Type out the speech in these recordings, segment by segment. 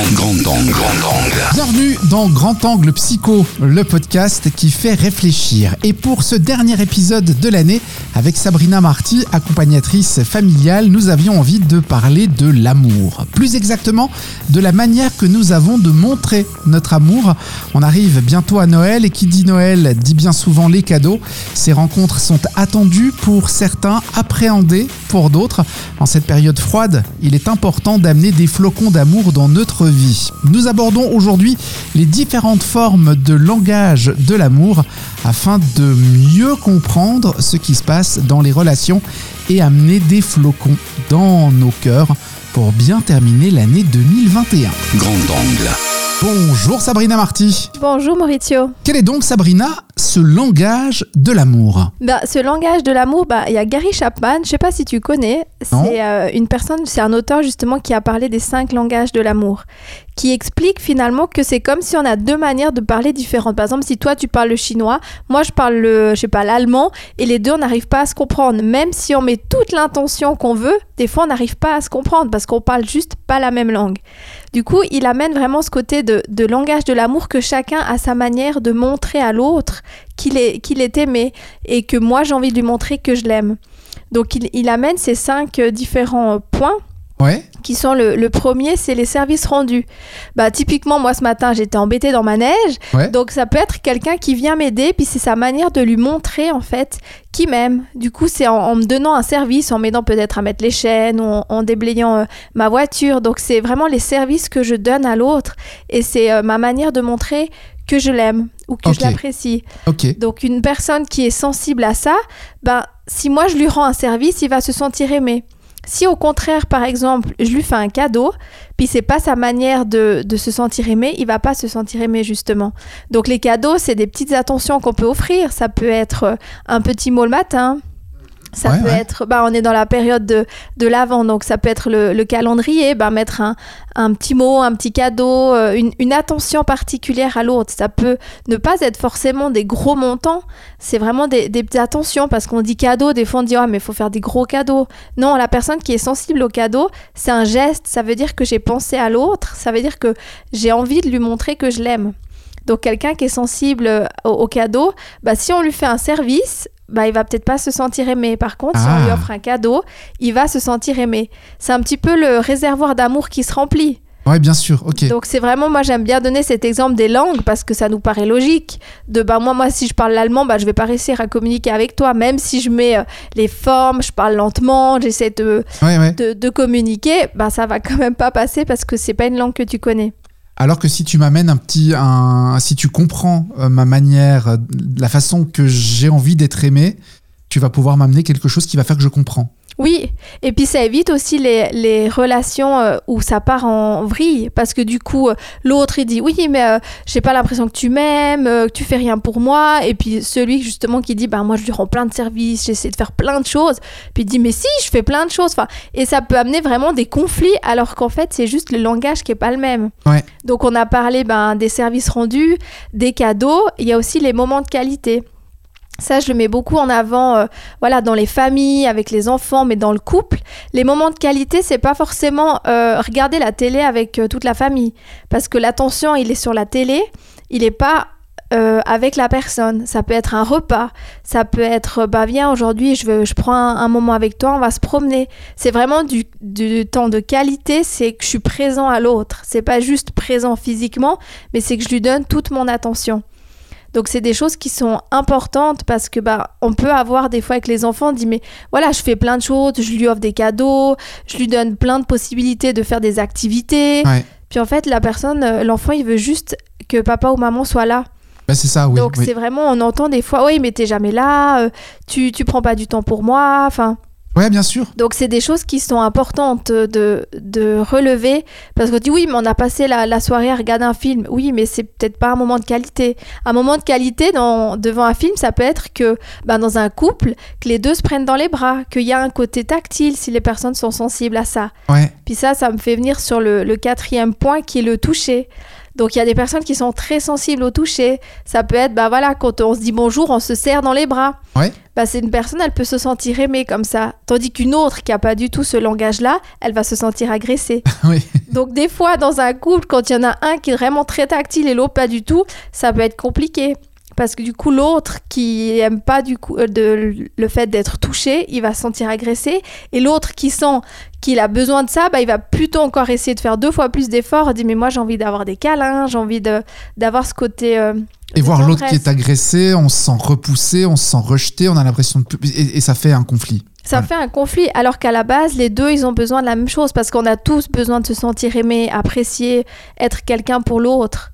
Grand, grand Bienvenue dans Grand Angle Psycho, le podcast qui fait réfléchir. Et pour ce dernier épisode de l'année, avec Sabrina Marty, accompagnatrice familiale, nous avions envie de parler de l'amour. Plus exactement, de la manière que nous avons de montrer notre amour. On arrive bientôt à Noël et qui dit Noël dit bien souvent les cadeaux. Ces rencontres sont attendues pour certains, appréhendées pour d'autres. En cette période froide, il est important d'amener des flocons d'amour dans notre vie. Nous abordons aujourd'hui les différentes formes de langage de l'amour afin de mieux comprendre ce qui se passe dans les relations et amener des flocons dans nos cœurs pour bien terminer l'année 2021. Grand angle. Bonjour Sabrina Marty. Bonjour Maurizio. Quel est donc Sabrina ce langage de l'amour Bah, ce langage de l'amour, bah, il y a Gary Chapman, je sais pas si tu connais, c'est euh, une personne, c'est un auteur justement qui a parlé des cinq langages de l'amour, qui explique finalement que c'est comme si on a deux manières de parler différentes. Par exemple, si toi tu parles le chinois, moi je parle le, je sais pas, l'allemand, et les deux on n'arrive pas à se comprendre. Même si on met toute l'intention qu'on veut, des fois on n'arrive pas à se comprendre parce qu'on parle juste pas la même langue. Du coup, il amène vraiment ce côté de, de langage de l'amour que chacun a sa manière de montrer à l'autre qu'il est, qu'il est aimé et que moi j'ai envie de lui montrer que je l'aime. Donc il, il amène ces cinq euh, différents euh, points Ouais. qui sont le, le premier, c'est les services rendus. Bah typiquement moi ce matin j'étais embêtée dans ma neige, Ouais. donc ça peut être quelqu'un qui vient m'aider, puis c'est sa manière de lui montrer en fait qu'il m'aime. Du coup c'est en, en me donnant un service, en m'aidant peut-être à mettre les chaînes ou en, en déblayant euh, ma voiture. Donc c'est vraiment les services que je donne à l'autre et c'est euh, ma manière de montrer que je l'aime ou que je l'apprécie. Donc une personne qui est sensible à ça, ben si moi je lui rends un service, il va se sentir aimé. Si au contraire, par exemple, je lui fais un cadeau, puis c'est pas sa manière de, de se sentir aimé, il va pas se sentir aimé justement. Donc les cadeaux, c'est des petites attentions qu'on peut offrir. Ça peut être un petit mot le matin. Ça Ouais, peut ouais. être, bah, on est dans la période de, de l'avant, donc ça peut être le, le calendrier, bah, mettre un, un petit mot, un petit cadeau, euh, une, une attention particulière à l'autre. Ça peut ne pas être forcément des gros montants, c'est vraiment des, des petites attentions parce qu'on dit cadeau, des fois on dit ah mais il faut faire des gros cadeaux. Non, la personne qui est sensible au cadeau, c'est un geste, ça veut dire que j'ai pensé à l'autre, ça veut dire que j'ai envie de lui montrer que je l'aime. Donc quelqu'un qui est sensible euh, au, au cadeau, bah, si on lui fait un service, bah, il va peut-être pas se sentir aimé. Par contre, si on lui Ah. offre un cadeau, il va se sentir aimé. C'est un petit peu le réservoir d'amour qui se remplit. Ouais, bien sûr. Ok. Donc c'est vraiment, moi j'aime bien donner cet exemple des langues parce que ça nous paraît logique. De bah moi, moi si je parle l'allemand, bah je vais pas réussir à communiquer avec toi, même si je mets euh, les formes, je parle lentement, j'essaie de, Ouais, ouais. de, de communiquer, bah ça va quand même pas passer parce que c'est pas une langue que tu connais. Alors que si tu m'amènes un petit, un, si tu comprends euh, ma manière, euh, la façon que j'ai envie d'être aimé, tu vas pouvoir m'amener quelque chose qui va faire que je comprends. Oui, et puis ça évite aussi les, les relations euh, où ça part en vrille, parce que du coup, euh, l'autre il dit oui, mais euh, j'ai pas l'impression que tu m'aimes, euh, que tu fais rien pour moi, et puis celui justement qui dit bah moi je lui rends plein de services, j'essaie de faire plein de choses, puis il dit mais si, je fais plein de choses, enfin, et ça peut amener vraiment des conflits, alors qu'en fait c'est juste le langage qui est pas le même. Ouais. Donc on a parlé ben, des services rendus, des cadeaux, il y a aussi les moments de qualité. Ça, je le mets beaucoup en avant, euh, voilà, dans les familles, avec les enfants, mais dans le couple. Les moments de qualité, c'est pas forcément euh, regarder la télé avec euh, toute la famille, parce que l'attention, il est sur la télé, il est pas avec la personne. Ça peut être un repas, ça peut être, bah viens aujourd'hui, je veux, je prends un, un moment avec toi, on va se promener. C'est vraiment du, du temps de qualité, c'est que je suis présent à l'autre. C'est pas juste présent physiquement, mais c'est que je lui donne toute mon attention. Donc c'est des choses qui sont importantes parce que bah on peut avoir des fois avec les enfants on dit mais voilà je fais plein de choses, je lui offre des cadeaux, je lui donne plein de possibilités de faire des activités. Ouais. Puis en fait la personne, euh, l'enfant il veut juste que papa ou maman soit là. Bah, c'est ça, oui. Donc oui. c'est vraiment on entend des fois oui mais t'es jamais là, euh, tu tu prends pas du temps pour moi, enfin Ouais, bien sûr. donc c'est des choses qui sont importantes de, de relever parce qu'on dit oui mais on a passé la, la soirée à regarder un film. Oui mais c'est peut-être pas un moment de qualité. Un moment de qualité dans, devant un film ça peut être que ben, dans un couple que les deux se prennent dans les bras, qu'il y a un côté tactile si les personnes sont sensibles à ça. Ouais. Puis ça, ça me fait venir sur le, le quatrième point qui est le toucher. Donc il y a des personnes qui sont très sensibles au toucher. Ça peut être, bah voilà, quand on se dit bonjour, on se serre dans les bras. Ouais. Bah c'est une personne, elle peut se sentir aimée comme ça. Tandis qu'une autre qui a pas du tout ce langage-là, elle va se sentir agressée. oui. Donc des fois, dans un couple, quand il y en a un qui est vraiment très tactile et l'autre pas du tout, ça peut être compliqué. Parce que du coup, l'autre qui aime pas du coup euh, de, le fait d'être touché, il va se sentir agressé. Et l'autre qui sent qu'il a besoin de ça, bah, il va plutôt encore essayer de faire deux fois plus d'efforts. Dit mais moi j'ai envie d'avoir des câlins, j'ai envie de d'avoir ce côté. euh, Et voir l'autre qui est agressé, on se sent repoussé, on se sent rejeté, on a l'impression de... Et, et ça fait un conflit. Ça Voilà. fait un conflit, alors qu'à la base, les deux, ils ont besoin de la même chose, parce qu'on a tous besoin de se sentir aimé, apprécié, être quelqu'un pour l'autre.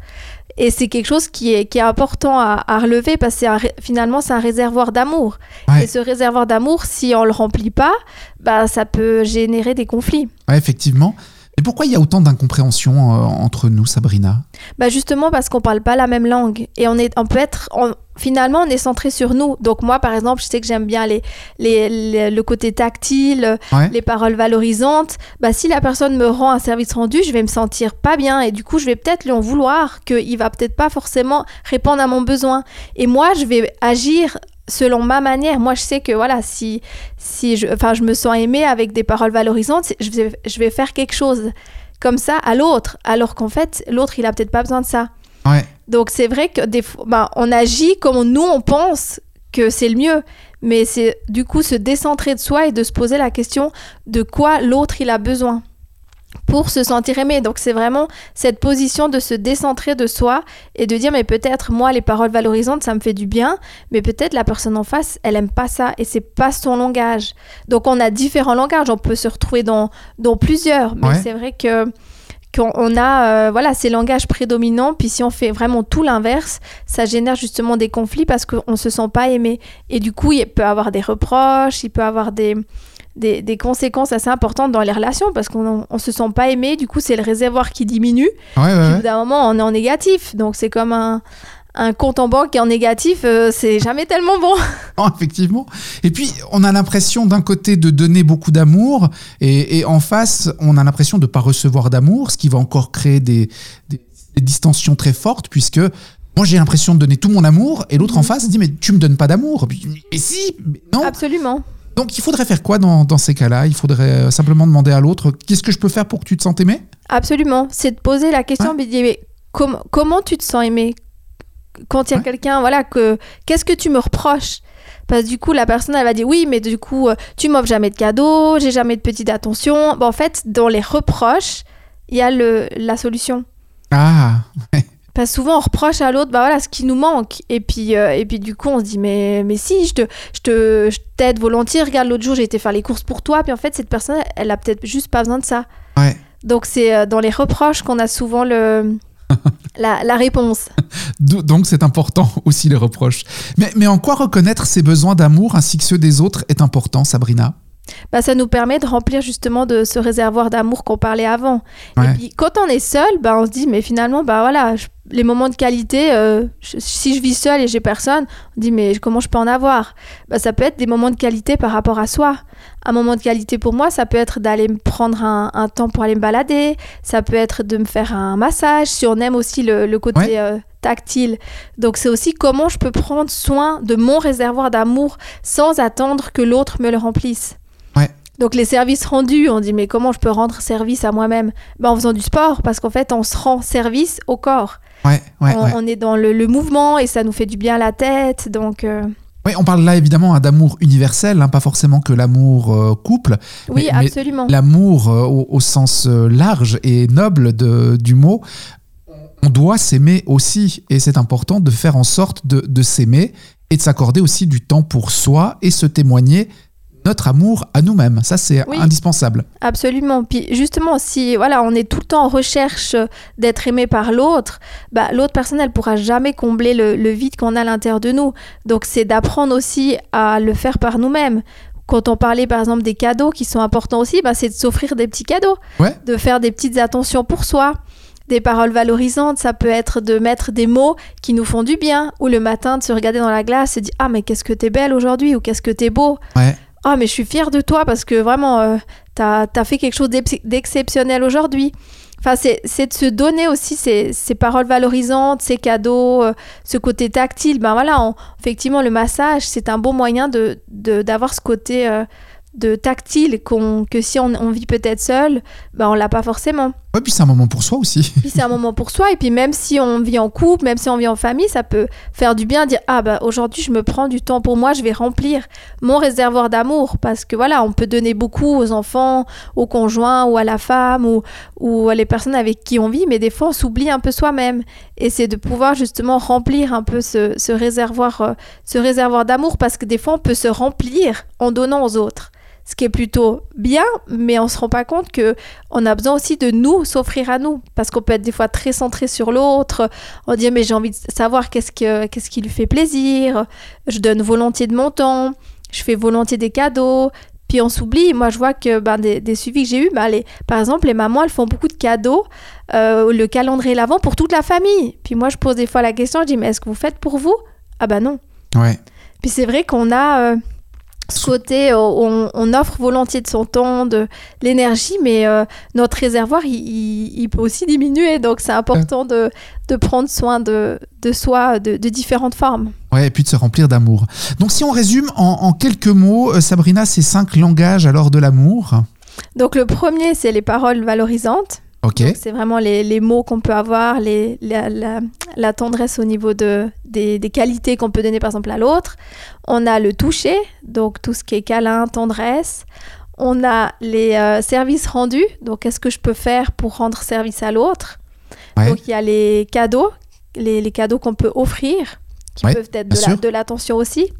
Et c'est quelque chose qui est, qui est important à, à relever, parce que un finalement, c'est un réservoir d'amour. Ouais. Et ce réservoir d'amour, si on le remplit pas, bah, ça peut générer des conflits. Ouais, effectivement. Et pourquoi il y a autant d'incompréhension euh, entre nous, Sabrina? Bah justement parce qu'on parle pas la même langue et on est on peut être on- finalement on est centré sur nous. Donc moi par exemple, je sais que j'aime bien les, les, les- le côté tactile, Ouais. les paroles valorisantes. Bah si la personne me rend un service rendu, je vais me sentir pas bien et du coup, je vais peut-être lui en vouloir qu'il va peut-être pas forcément répondre à mon besoin. Et moi, je vais agir selon ma manière. Moi, je sais que voilà, si si je enfin je me sens aimée avec des paroles valorisantes, je vais je vais faire quelque chose comme ça à l'autre alors qu'en fait, l'autre, il a peut-être pas besoin de ça. Ouais. Donc c'est vrai que des fois, ben, on agit comme nous on pense que c'est le mieux, mais c'est du coup se décentrer de soi et de se poser la question de quoi l'autre il a besoin pour se sentir aimé. Donc c'est vraiment cette position de se décentrer de soi et de dire mais peut-être moi les paroles valorisantes ça me fait du bien, mais peut-être la personne en face elle aime pas ça et c'est pas son langage. Donc on a différents langages, on peut se retrouver dans dans plusieurs, mais Ouais. c'est vrai que qu'on on a euh, voilà ces langages prédominants puis si on fait vraiment tout l'inverse ça génère justement des conflits parce qu'on se sent pas aimé. Et du coup il peut avoir des reproches il peut avoir des des, des conséquences assez importantes dans les relations parce qu'on on se sent pas aimé. Du coup c'est le réservoir qui diminue. Ouais, d'un moment on est en négatif. Donc c'est comme un un compte en banque en négatif, euh, c'est jamais tellement bon. Non, effectivement. Et puis, on a l'impression d'un côté de donner beaucoup d'amour, et, et en face, on a l'impression de ne pas recevoir d'amour, ce qui va encore créer des, des- des distensions très fortes, puisque moi j'ai l'impression de donner tout mon amour, et l'autre en Mhm. face dit Mais tu me donnes pas d'amour. Mais si, mais non. Absolument. Donc il faudrait faire quoi dans, dans ces cas-là? Il faudrait euh, simplement demander à l'autre Qu'est-ce que je peux faire pour que tu te sentes aimé Absolument. C'est de poser la question, mais mais com- comment tu te sens aimé Quand il y a Ouais. quelqu'un, voilà, que qu'est-ce que tu me reproches? Parce que du coup, la personne, elle va dire, oui, mais du coup, euh, tu m'offres jamais de cadeaux, j'ai jamais de petites attentions. Bon, en fait, dans les reproches, il y a le, la solution. Ah, Parce que souvent, on reproche à l'autre, bah voilà, ce qui nous manque. Et puis, euh, et puis du coup, on se dit, mais, mais si, je te, je te, je t'aide volontiers. Regarde, l'autre jour, j'ai été faire les courses pour toi. Puis en fait, cette personne, elle a peut-être juste pas besoin de ça. ouais. Donc c'est euh, dans les reproches qu'on a souvent le, la, la réponse. Do- Donc c'est important aussi les reproches. Mais, mais en quoi reconnaître ses besoins d'amour ainsi que ceux des autres est important, Sabrina? Bah, ça nous permet de remplir justement de ce réservoir d'amour qu'on parlait avant. Ouais. Et puis quand on est seul, bah, on se dit mais finalement bah voilà, je- les moments de qualité, euh, je- si je vis seul et j'ai personne, on dit mais comment je peux en avoir? Bah, Ça peut être des moments de qualité par rapport à soi. Un moment de qualité pour moi, ça peut être d'aller me prendre un, un temps pour aller me balader, ça peut être de me faire un massage, si on aime aussi le, le côté Ouais. euh, tactile. Donc c'est aussi comment je peux prendre soin de mon réservoir d'amour sans attendre que l'autre me le remplisse. Donc les services rendus, on dit mais comment je peux rendre service à moi-même? Ben, En faisant du sport, parce qu'en fait on se rend service au corps. Ouais, ouais, on, ouais. on est dans le, le mouvement et ça nous fait du bien à la tête. Donc euh, Oui, on parle là évidemment hein, d'amour universel, hein, pas forcément que l'amour euh, couple. oui, Mais- absolument. L'amour euh, au, au sens large et noble de- du mot, on doit s'aimer aussi. Et c'est important de faire en sorte de, de s'aimer et de s'accorder aussi du temps pour soi et se témoigner notre amour à nous-mêmes. Ça, c'est Oui. indispensable. Absolument. Puis justement, si voilà, on est tout le temps en recherche euh, d'être aimé par l'autre, bah, l'autre personne, elle pourra jamais combler le, le vide qu'on a à l'intérieur de nous. Donc c'est d'apprendre aussi à le faire par nous-mêmes. Quand on parlait par exemple des cadeaux qui sont importants aussi, bah, c'est de s'offrir des petits cadeaux, Ouais. de faire des petites attentions pour soi. Des paroles valorisantes, ça peut être de mettre des mots qui nous font du bien, ou le matin de se regarder dans la glace et dire ah mais qu'est-ce que t'es belle aujourd'hui ou qu'est-ce que t'es beau. Ouais. Ah mais je suis fière de toi parce que vraiment euh, t'as as fait quelque chose d'ex- d'exceptionnel aujourd'hui. Enfin, c'est de se donner aussi ces, ces paroles valorisantes, ces cadeaux, euh, ce côté tactile. Ben voilà, effectivement, le massage, c'est un bon moyen de de- d'avoir ce côté euh, de tactile que si on, on vit peut-être seul, ben on l'a pas forcément. Ouais, puis c'est un moment pour soi aussi. Puis c'est un moment pour soi. Et puis même si on vit en couple, même si on vit en famille, ça peut faire du bien. Dire ah bah aujourd'hui je me prends du temps pour moi, je vais remplir mon réservoir d'amour parce que voilà, on peut donner beaucoup aux enfants, aux conjoints ou à la femme ou ou à les personnes avec qui on vit, mais des fois on s'oublie un peu soi-même. Et c'est de pouvoir justement remplir un peu ce, ce réservoir, euh, ce réservoir d'amour parce que des fois on peut se remplir en donnant aux autres. Ce qui est plutôt bien, mais on se rend pas compte que on a besoin aussi de nous s'offrir à nous. Parce qu'on peut être des fois très centré sur l'autre. On dit mais j'ai envie de savoir qu'est-ce que qu'est-ce qui lui fait plaisir. Je donne volontiers de mon temps. Je fais volontiers des cadeaux. Puis on s'oublie. Moi je vois que ben, des, des suivis que j'ai eu ben, les, par exemple les mamans elles font beaucoup de cadeaux euh, le calendrier l'avant pour toute la famille. Puis moi je pose des fois la question je dis mais est-ce que vous faites pour vous? Ah bah non. Ouais. puis c'est vrai qu'on a euh, ce côté, euh, on, on offre volontiers de son temps, de l'énergie, mais euh, notre réservoir, il, il- il peut aussi diminuer. Donc c'est important de, de prendre soin de, de soi de, de différentes formes. Ouais, et puis de se remplir d'amour. Donc si on résume en, en quelques mots, euh, Sabrina, ces cinq langages alors de l'amour. Donc le premier, c'est les paroles valorisantes. C'est vraiment les, les mots qu'on peut avoir, les, la, la- la tendresse au niveau de, des, des qualités qu'on peut donner par exemple à l'autre. On a le toucher, donc tout ce qui est câlin, tendresse. On a les euh, services rendus, donc qu'est-ce que je peux faire pour rendre service à l'autre. Ouais. Donc il y a les cadeaux, les, les cadeaux qu'on peut offrir, qui Ouais, peuvent être de la- l'attention aussi.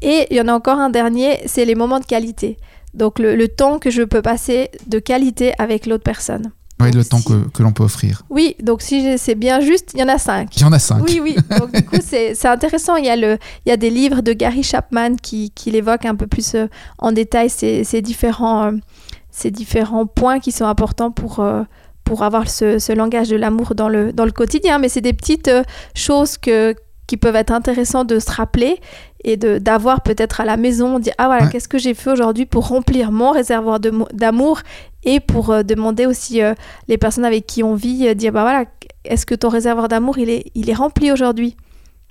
Et il y en a encore un dernier, c'est les moments de qualité. Donc le, le temps que je peux passer de qualité avec l'autre personne. Ouais, le temps si- que, que l'on peut offrir. oui, donc si c'est bien juste, il y en a cinq. Il y en a cinq. Oui, oui. Donc du coup, c'est intéressant. Il y, a le, il y a des livres de Gary Chapman qui, qui l'évoquent un peu plus euh, en détail ces, ces différents, euh, ces différents points qui sont importants pour, euh, pour avoir ce, ce langage de l'amour dans le, dans le quotidien. Mais c'est des petites choses que, qui peuvent être intéressantes de se rappeler et d'avoir peut-être à la maison, dire, ah voilà, Ouais. qu'est-ce que j'ai fait aujourd'hui pour remplir mon réservoir d'amour et pour euh, demander aussi euh, les personnes avec qui on vit, euh, dire, bah voilà, est-ce que ton réservoir d'amour, il est, il est rempli aujourd'hui?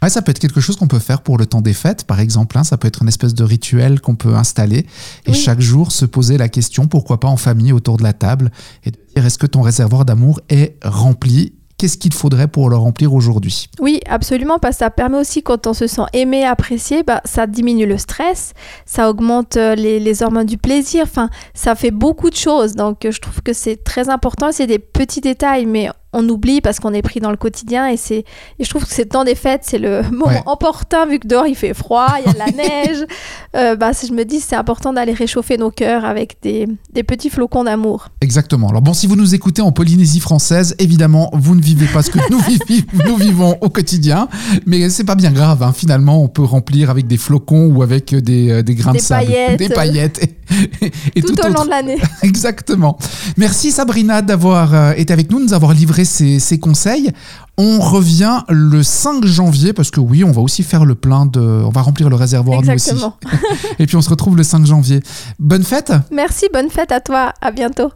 Ouais, ça peut être quelque chose qu'on peut faire pour le temps des fêtes, par exemple. hein. Ça peut être une espèce de rituel qu'on peut installer et Oui. chaque jour se poser la question, pourquoi pas en famille autour de la table, et de dire est-ce que ton réservoir d'amour est rempli? Qu'est-ce qu'il faudrait pour le remplir aujourd'hui? Oui, absolument, parce que ça permet aussi, quand on se sent aimé, apprécié, bah, ça diminue le stress, ça augmente euh, les, les hormones du plaisir, enfin, ça fait beaucoup de choses. Donc, euh, je trouve que c'est très important. C'est des petits détails, mais on oublie parce qu'on est pris dans le quotidien. Et, c'est, et je trouve que c'est temps des fêtes, c'est le moment Ouais. opportun, vu que dehors il fait froid, il y a de la neige. Euh, bah, je me dis, c'est important d'aller réchauffer nos cœurs avec des, des petits flocons d'amour. Exactement. Alors bon, si vous nous écoutez en Polynésie française, évidemment, vous ne vivez pas ce que nous, vivi- nous vivons au quotidien, mais c'est pas bien grave. hein. Finalement, on peut remplir avec des flocons ou avec des, euh, des grains Des de sable, paillettes. des paillettes et, et Tout, tout au long autre de l'année. Exactement. Merci Sabrina d'avoir euh, été avec nous, de nous avoir livré ces, ces conseils. On revient le 5 janvier parce que oui, on va aussi faire le plein de, on va remplir le réservoir nous aussi. Exactement. Et puis on se retrouve le 5 janvier. Bonne fête. Merci, bonne fête à toi, à bientôt.